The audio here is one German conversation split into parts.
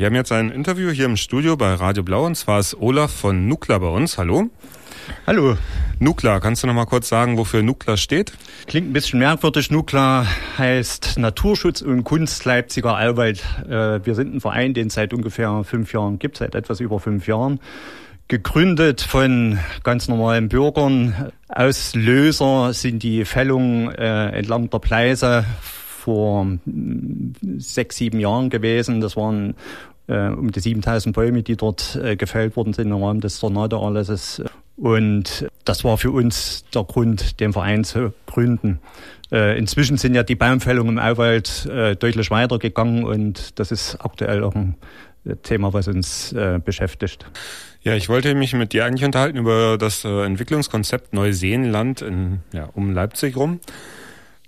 wir haben jetzt ein Interview hier im Studio bei Radio Blau und zwar ist Olaf von Nukla bei uns. Hallo. Hallo. Nukla, kannst du noch mal kurz sagen, wofür Nukla steht? Klingt ein bisschen merkwürdig. Nukla heißt Naturschutz und Kunst Leipziger Allwald. Äh, wir sind ein Verein, den es seit ungefähr fünf Jahren gibt, seit etwas über fünf Jahren. Gegründet von ganz normalen Bürgern. Auslöser sind die Fällungen äh, entlang der Pleise vor hm, sechs, sieben Jahren gewesen. Das waren äh, um die 7000 Bäume, die dort äh, gefällt worden sind im Rahmen des Tornado-Anlasses. Und das war für uns der Grund, den Verein zu gründen. Äh, inzwischen sind ja die Baumfällungen im Auwald äh, deutlich weitergegangen und das ist aktuell auch ein Thema, was uns äh, beschäftigt. Ja, ich wollte mich mit dir eigentlich unterhalten über das äh, Entwicklungskonzept Neuseenland in, ja, um Leipzig rum.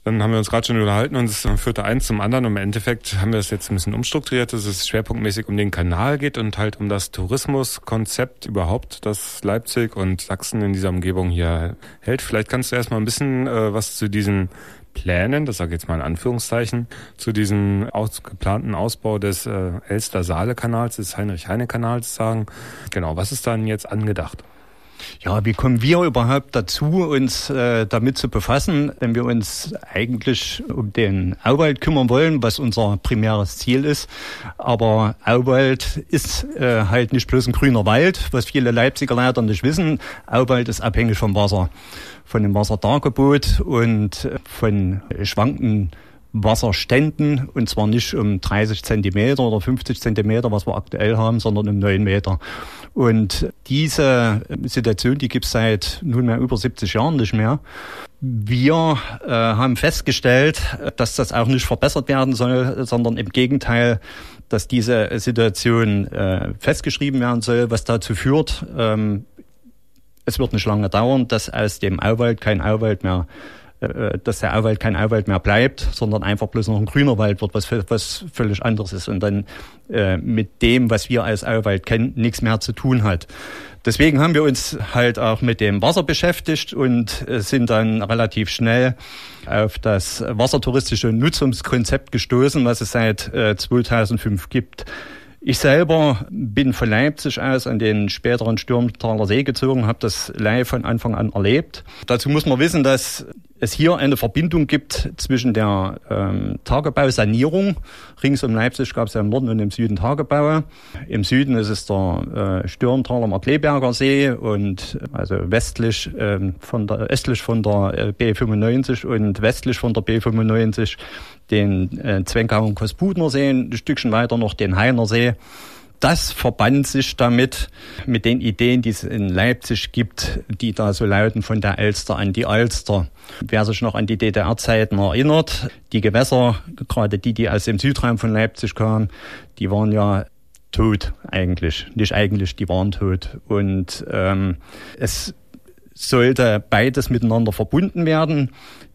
Dann haben wir uns gerade schon unterhalten und es führte eins zum anderen. Und im Endeffekt haben wir es jetzt ein bisschen umstrukturiert, dass es schwerpunktmäßig um den Kanal geht und halt um das Tourismuskonzept überhaupt, das Leipzig und Sachsen in dieser Umgebung hier hält. Vielleicht kannst du erstmal ein bisschen äh, was zu diesen Plänen, das sage ich jetzt mal in Anführungszeichen, zu diesem aus, geplanten Ausbau des äh, Elster-Saale-Kanals, des Heinrich-Heine-Kanals sagen. Genau, was ist dann jetzt angedacht? Ja, wie kommen wir überhaupt dazu, uns äh, damit zu befassen, wenn wir uns eigentlich um den Auwald kümmern wollen, was unser primäres Ziel ist. Aber Auwald ist äh, halt nicht bloß ein grüner Wald, was viele Leipziger leider nicht wissen. Auwald ist abhängig vom Wasser, von dem Wasserdargebot und äh, von schwankenden Wasserständen und zwar nicht um 30 Zentimeter oder 50 Zentimeter, was wir aktuell haben, sondern um 9 Meter. Und diese Situation, die gibt es seit nunmehr über 70 Jahren nicht mehr. Wir äh, haben festgestellt, dass das auch nicht verbessert werden soll, sondern im Gegenteil, dass diese Situation äh, festgeschrieben werden soll, was dazu führt, ähm, es wird nicht lange dauern, dass aus dem Auwald kein Auwald mehr dass der Auwald kein Auwald mehr bleibt, sondern einfach bloß noch ein grüner Wald wird, was, was völlig anderes ist und dann äh, mit dem, was wir als Auwald kennen, nichts mehr zu tun hat. Deswegen haben wir uns halt auch mit dem Wasser beschäftigt und äh, sind dann relativ schnell auf das wassertouristische Nutzungskonzept gestoßen, was es seit äh, 2005 gibt. Ich selber bin von Leipzig aus an den späteren Stürmtaler See gezogen, habe das live von Anfang an erlebt. Dazu muss man wissen, dass es hier eine Verbindung gibt zwischen der ähm, Tagebausanierung. Rings um Leipzig gab es ja im Norden und im Süden Tagebaue. Im Süden ist es der äh, Stürmtaler Markleberger See und also westlich ähm, von der östlich von der äh, B95 und westlich von der B95 den äh, Zwenkau und Kosputner See, ein Stückchen weiter noch den Heiner See das verband sich damit, mit den Ideen, die es in Leipzig gibt, die da so lauten von der Elster an die Alster. Wer sich noch an die DDR-Zeiten erinnert, die Gewässer, gerade die, die aus dem Südraum von Leipzig kamen, die waren ja tot eigentlich. Nicht eigentlich, die waren tot. Und ähm, es sollte beides miteinander verbunden werden.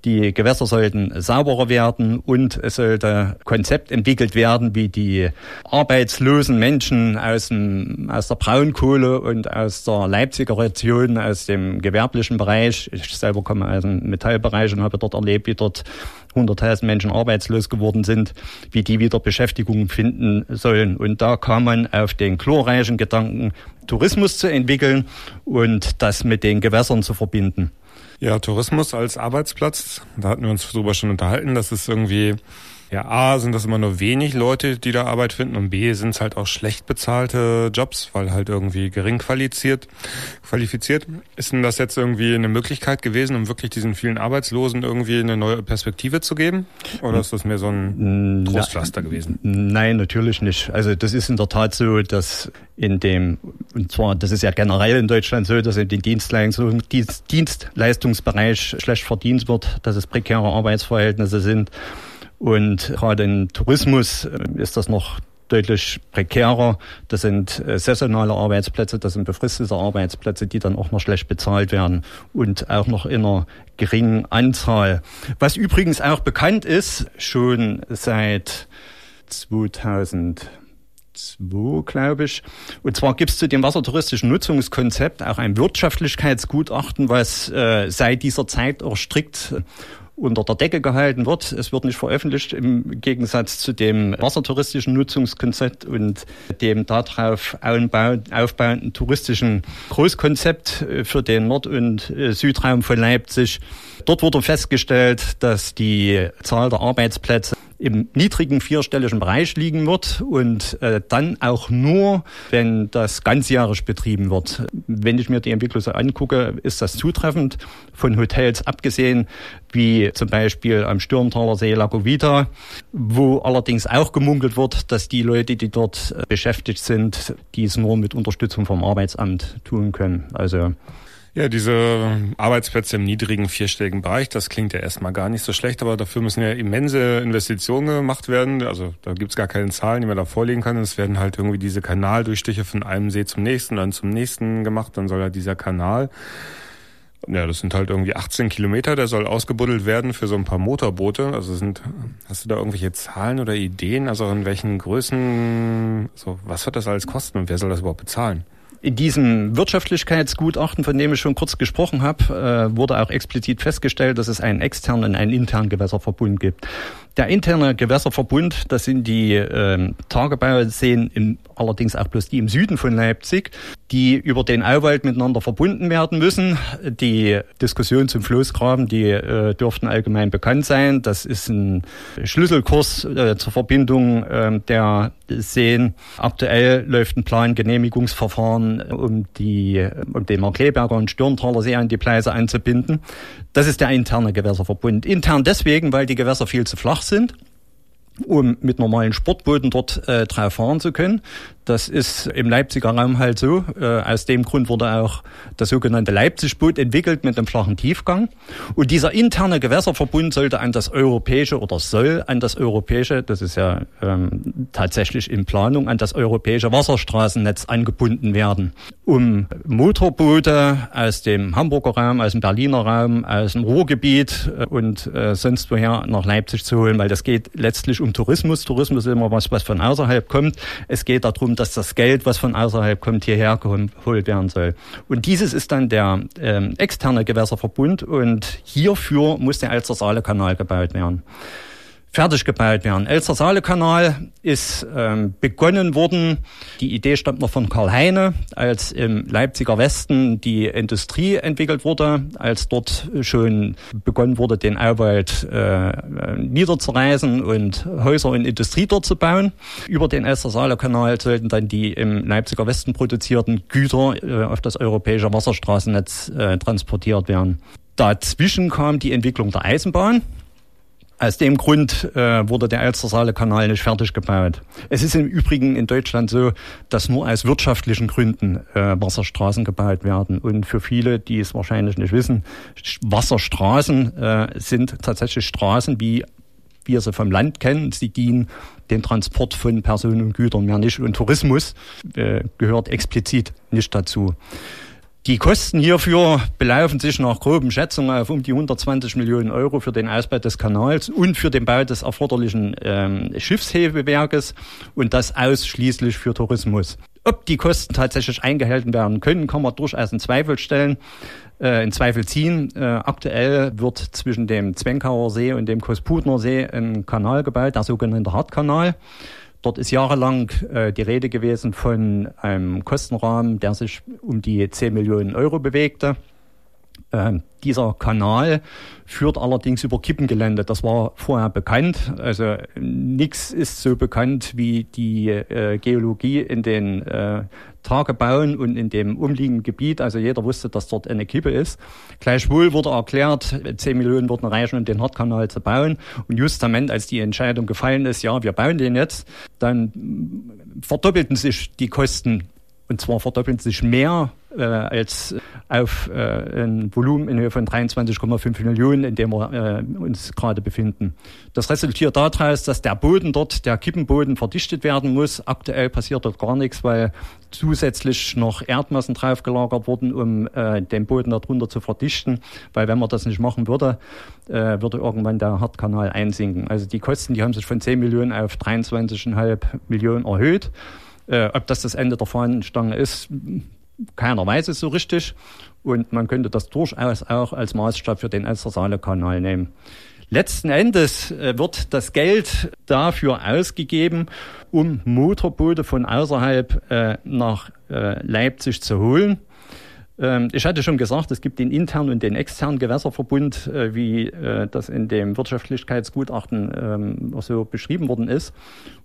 Die Gewässer sollten sauberer werden und es sollte Konzept entwickelt werden, wie die arbeitslosen Menschen aus, dem, aus der Braunkohle und aus der Leipziger Region, aus dem gewerblichen Bereich. Ich selber komme aus dem Metallbereich und habe dort erlebt, wie dort 100.000 Menschen arbeitslos geworden sind, wie die wieder Beschäftigung finden sollen. Und da kam man auf den glorreichen Gedanken, Tourismus zu entwickeln und das mit den Gewässern zu verbinden. Ja, Tourismus als Arbeitsplatz, da hatten wir uns darüber schon unterhalten, dass es irgendwie ja, A, sind das immer nur wenig Leute, die da Arbeit finden und B, sind es halt auch schlecht bezahlte Jobs, weil halt irgendwie gering qualifiziert. qualifiziert. Ist denn das jetzt irgendwie eine Möglichkeit gewesen, um wirklich diesen vielen Arbeitslosen irgendwie eine neue Perspektive zu geben? Oder ist das mehr so ein Trostpflaster gewesen? Nein, natürlich nicht. Also das ist in der Tat so, dass in dem, und zwar, das ist ja generell in Deutschland so, dass in den Dienstleistungs Dienstleistungsbereich schlecht verdient wird, dass es prekäre Arbeitsverhältnisse sind. Und gerade im Tourismus äh, ist das noch deutlich prekärer. Das sind äh, saisonale Arbeitsplätze, das sind befristete Arbeitsplätze, die dann auch noch schlecht bezahlt werden und auch noch in einer geringen Anzahl. Was übrigens auch bekannt ist, schon seit 2000 glaube ich. Und zwar gibt es zu dem wassertouristischen Nutzungskonzept auch ein Wirtschaftlichkeitsgutachten, was äh, seit dieser Zeit auch strikt unter der Decke gehalten wird. Es wird nicht veröffentlicht im Gegensatz zu dem wassertouristischen Nutzungskonzept und dem darauf aufbauenden touristischen Großkonzept äh, für den Nord- und äh, Südraum von Leipzig. Dort wurde festgestellt, dass die Zahl der Arbeitsplätze im niedrigen vierstelligen Bereich liegen wird und äh, dann auch nur, wenn das ganzjährig betrieben wird. Wenn ich mir die Entwicklung so angucke, ist das zutreffend. Von Hotels abgesehen, wie zum Beispiel am Stürmtaler See Lagovita, wo allerdings auch gemunkelt wird, dass die Leute, die dort äh, beschäftigt sind, dies nur mit Unterstützung vom Arbeitsamt tun können. Also ja, diese Arbeitsplätze im niedrigen vierstelligen Bereich, das klingt ja erstmal gar nicht so schlecht, aber dafür müssen ja immense Investitionen gemacht werden. Also da gibt's gar keine Zahlen, die man da vorlegen kann. Es werden halt irgendwie diese Kanaldurchstiche von einem See zum nächsten, dann zum nächsten gemacht. Dann soll ja dieser Kanal, ja, das sind halt irgendwie 18 Kilometer, der soll ausgebuddelt werden für so ein paar Motorboote. Also sind, hast du da irgendwelche Zahlen oder Ideen? Also in welchen Größen, so was wird das alles kosten und wer soll das überhaupt bezahlen? In diesem Wirtschaftlichkeitsgutachten, von dem ich schon kurz gesprochen habe, äh, wurde auch explizit festgestellt, dass es einen externen und einen internen Gewässerverbund gibt. Der interne Gewässerverbund, das sind die äh, Tagebauseen, im, allerdings auch bloß die im Süden von Leipzig, die über den Auwald miteinander verbunden werden müssen. Die Diskussion zum Floßgraben, die äh, dürften allgemein bekannt sein. Das ist ein Schlüsselkurs äh, zur Verbindung äh, der Seen. Aktuell läuft ein Plangenehmigungsverfahren, um die um den Markleberger und Stürmtaler See an die Pleise anzubinden. Das ist der interne Gewässerverbund. Intern deswegen, weil die Gewässer viel zu flach sind um mit normalen Sportbooten dort äh, drauf fahren zu können. Das ist im Leipziger Raum halt so. Äh, aus dem Grund wurde auch das sogenannte Leipzig-Boot entwickelt mit einem flachen Tiefgang. Und dieser interne Gewässerverbund sollte an das europäische oder soll an das europäische, das ist ja ähm, tatsächlich in Planung, an das europäische Wasserstraßennetz angebunden werden, um Motorboote aus dem Hamburger Raum, aus dem Berliner Raum, aus dem Ruhrgebiet äh, und äh, sonst woher nach Leipzig zu holen, weil das geht letztlich um Tourismus. Tourismus ist immer was, was von außerhalb kommt. Es geht darum, dass das Geld, was von außerhalb kommt, hierher geholt werden soll. Und dieses ist dann der ähm, externe Gewässerverbund und hierfür muss der Elster-Saale-Kanal gebaut werden fertig gebaut werden. Elster-Saale-Kanal ist ähm, begonnen worden. Die Idee stammt noch von Karl Heine, als im Leipziger Westen die Industrie entwickelt wurde, als dort schon begonnen wurde, den Auwald äh, niederzureißen und Häuser und Industrie dort zu bauen. Über den Elster-Saale-Kanal sollten dann die im Leipziger Westen produzierten Güter äh, auf das europäische Wasserstraßennetz äh, transportiert werden. Dazwischen kam die Entwicklung der Eisenbahn. Aus dem Grund äh, wurde der Elstersaale-Kanal nicht fertig gebaut. Es ist im Übrigen in Deutschland so, dass nur aus wirtschaftlichen Gründen äh, Wasserstraßen gebaut werden. Und für viele, die es wahrscheinlich nicht wissen, Wasserstraßen äh, sind tatsächlich Straßen, wie wir sie vom Land kennen. Sie dienen den Transport von Personen und Gütern mehr nicht. Und Tourismus äh, gehört explizit nicht dazu. Die Kosten hierfür belaufen sich nach groben Schätzungen auf um die 120 Millionen Euro für den Ausbau des Kanals und für den Bau des erforderlichen ähm, Schiffshebewerkes und das ausschließlich für Tourismus. Ob die Kosten tatsächlich eingehalten werden können, kann man durchaus in Zweifel stellen, äh, in Zweifel ziehen. Äh, aktuell wird zwischen dem Zwenkauer See und dem Kosputner See ein Kanal gebaut, der sogenannte Hartkanal. Dort ist jahrelang äh, die Rede gewesen von einem Kostenrahmen, der sich um die 10 Millionen Euro bewegte. Ähm, dieser Kanal führt allerdings über Kippengelände. Das war vorher bekannt. Also nichts ist so bekannt wie die äh, Geologie in den äh, Tagebauen und in dem umliegenden Gebiet. Also jeder wusste, dass dort eine Kippe ist. Gleichwohl wurde erklärt, 10 Millionen würden reichen, um den Hartkanal zu bauen. Und justament, als die Entscheidung gefallen ist, ja, wir bauen den jetzt, dann verdoppelten sich die Kosten und zwar verdoppeln sich mehr äh, als auf äh, ein Volumen in Höhe von 23,5 Millionen, in dem wir äh, uns gerade befinden. Das resultiert daraus, dass der Boden dort, der Kippenboden, verdichtet werden muss. Aktuell passiert dort gar nichts, weil zusätzlich noch Erdmassen draufgelagert wurden, um äh, den Boden darunter zu verdichten. Weil wenn man das nicht machen würde, äh, würde irgendwann der Hartkanal einsinken. Also die Kosten, die haben sich von 10 Millionen auf 23,5 Millionen erhöht. Äh, ob das das Ende der Fahnenstange ist, keiner weiß es so richtig. Und man könnte das durchaus auch als Maßstab für den Elster-Saale-Kanal nehmen. Letzten Endes äh, wird das Geld dafür ausgegeben, um Motorboote von außerhalb äh, nach äh, Leipzig zu holen. Ähm, ich hatte schon gesagt, es gibt den internen und den externen Gewässerverbund, äh, wie äh, das in dem Wirtschaftlichkeitsgutachten ähm, so beschrieben worden ist.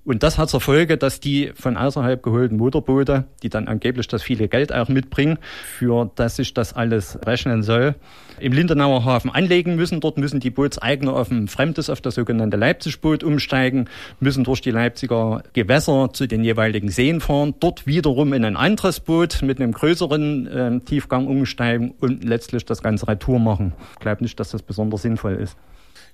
Und das hat zur Folge, dass die von außerhalb geholten Motorboote, die dann angeblich das viele Geld auch mitbringen, für das sich das alles rechnen soll, im Lindenauer Hafen anlegen müssen. Dort müssen die Bootseigner auf ein fremdes, auf das sogenannte Leipzig-Boot umsteigen, müssen durch die Leipziger Gewässer zu den jeweiligen Seen fahren, dort wiederum in ein anderes Boot mit einem größeren äh, Tiefgang umsteigen und letztlich das ganze Retour machen. Ich glaube nicht, dass das besonders sinnvoll ist.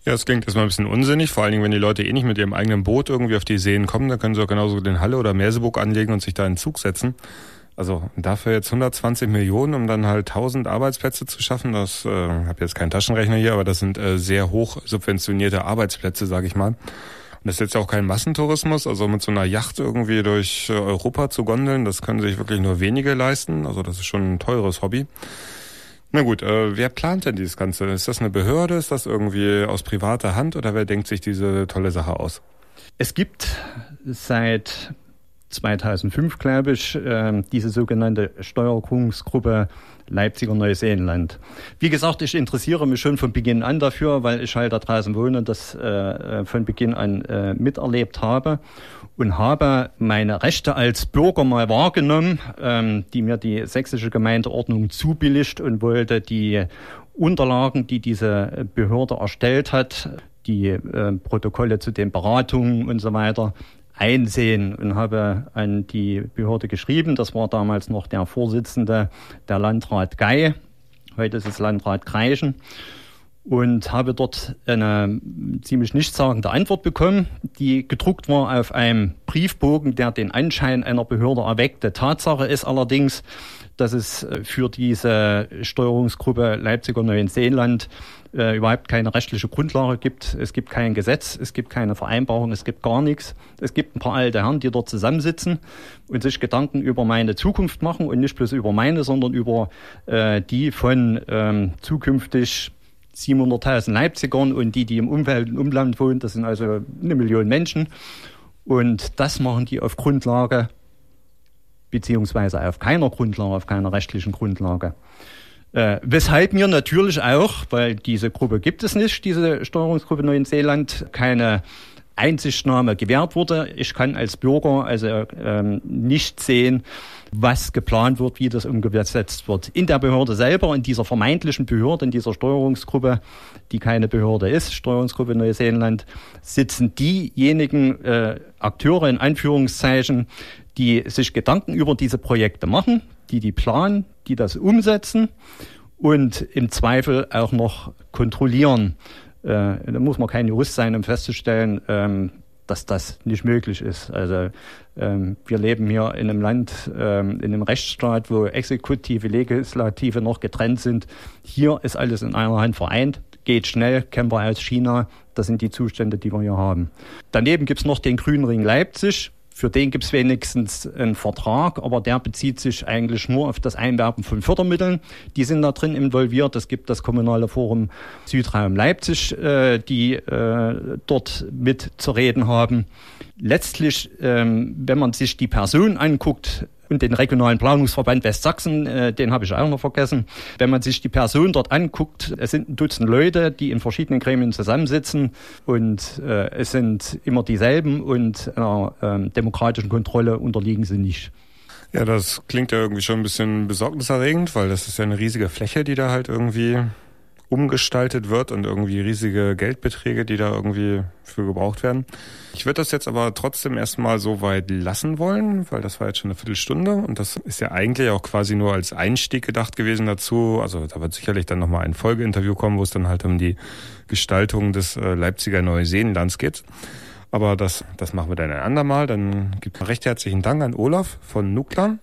Ja, das klingt erstmal ein bisschen unsinnig, vor allen Dingen, wenn die Leute eh nicht mit ihrem eigenen Boot irgendwie auf die Seen kommen, dann können sie auch genauso den Halle oder Merseburg anlegen und sich da in Zug setzen. Also dafür jetzt 120 Millionen, um dann halt 1000 Arbeitsplätze zu schaffen, das äh, habe jetzt keinen Taschenrechner hier, aber das sind äh, sehr hoch subventionierte Arbeitsplätze, sage ich mal. Das ist jetzt auch kein Massentourismus, also mit so einer Yacht irgendwie durch äh, Europa zu gondeln, das können sich wirklich nur wenige leisten. Also das ist schon ein teures Hobby. Na gut, äh, wer plant denn dieses Ganze? Ist das eine Behörde? Ist das irgendwie aus privater Hand oder wer denkt sich diese tolle Sache aus? Es gibt seit 2005, glaube ich, äh, diese sogenannte Steuerungsgruppe Leipziger Neuseeland. Wie gesagt, ich interessiere mich schon von Beginn an dafür, weil ich halt da draußen wohne und das äh, von Beginn an äh, miterlebt habe und habe meine Rechte als Bürger mal wahrgenommen, ähm, die mir die sächsische Gemeindeordnung zubilligt und wollte die Unterlagen, die diese Behörde erstellt hat, die äh, Protokolle zu den Beratungen und so weiter, einsehen und habe an die Behörde geschrieben. Das war damals noch der Vorsitzende der Landrat Gei. Heute ist es Landrat Kreischen und habe dort eine ziemlich nichtssagende Antwort bekommen, die gedruckt war auf einem Briefbogen, der den Anschein einer Behörde erweckte. Tatsache ist allerdings, dass es für diese Steuerungsgruppe Leipziger Neuenseenland äh, überhaupt keine rechtliche Grundlage gibt. Es gibt kein Gesetz, es gibt keine Vereinbarung, es gibt gar nichts. Es gibt ein paar alte Herren, die dort zusammensitzen und sich Gedanken über meine Zukunft machen und nicht bloß über meine, sondern über äh, die von ähm, zukünftig 700.000 Leipzigern und die, die im Umfeld, im Umland wohnen, das sind also eine Million Menschen. Und das machen die auf Grundlage, beziehungsweise auf keiner Grundlage, auf keiner rechtlichen Grundlage. Äh, weshalb mir natürlich auch, weil diese Gruppe gibt es nicht, diese Steuerungsgruppe Neuseeland, keine Einsichtnahme gewährt wurde. Ich kann als Bürger also ähm, nicht sehen, was geplant wird, wie das umgesetzt wird. In der Behörde selber, in dieser vermeintlichen Behörde, in dieser Steuerungsgruppe, die keine Behörde ist, Steuerungsgruppe Neuseeland, sitzen diejenigen äh, Akteure in Anführungszeichen, die sich Gedanken über diese Projekte machen, die die planen, die das umsetzen und im Zweifel auch noch kontrollieren. Äh, da muss man kein Jurist sein, um festzustellen, ähm, dass das nicht möglich ist. Also ähm, wir leben hier in einem Land, ähm, in einem Rechtsstaat, wo Exekutive, Legislative noch getrennt sind. Hier ist alles in einer Hand vereint, geht schnell, kennen wir aus China. Das sind die Zustände, die wir hier haben. Daneben gibt's noch den Grünen Ring Leipzig. Für den gibt es wenigstens einen Vertrag, aber der bezieht sich eigentlich nur auf das Einwerben von Fördermitteln. Die sind da drin involviert. Es gibt das Kommunale Forum Südraum Leipzig, äh, die äh, dort mit zu reden haben. Letztlich, ähm, wenn man sich die Person anguckt, und den regionalen Planungsverband Westsachsen, äh, den habe ich auch noch vergessen. Wenn man sich die Person dort anguckt, es sind ein Dutzend Leute, die in verschiedenen Gremien zusammensitzen und äh, es sind immer dieselben und einer äh, demokratischen Kontrolle unterliegen sie nicht. Ja, das klingt ja irgendwie schon ein bisschen besorgniserregend, weil das ist ja eine riesige Fläche, die da halt irgendwie umgestaltet wird und irgendwie riesige Geldbeträge, die da irgendwie für gebraucht werden. Ich würde das jetzt aber trotzdem erstmal so weit lassen wollen, weil das war jetzt schon eine Viertelstunde und das ist ja eigentlich auch quasi nur als Einstieg gedacht gewesen dazu. Also da wird sicherlich dann nochmal ein Folgeinterview kommen, wo es dann halt um die Gestaltung des äh, Leipziger Neuseenlands geht. Aber das, das machen wir dann ein andermal. Dann gibt recht herzlichen Dank an Olaf von Nuklan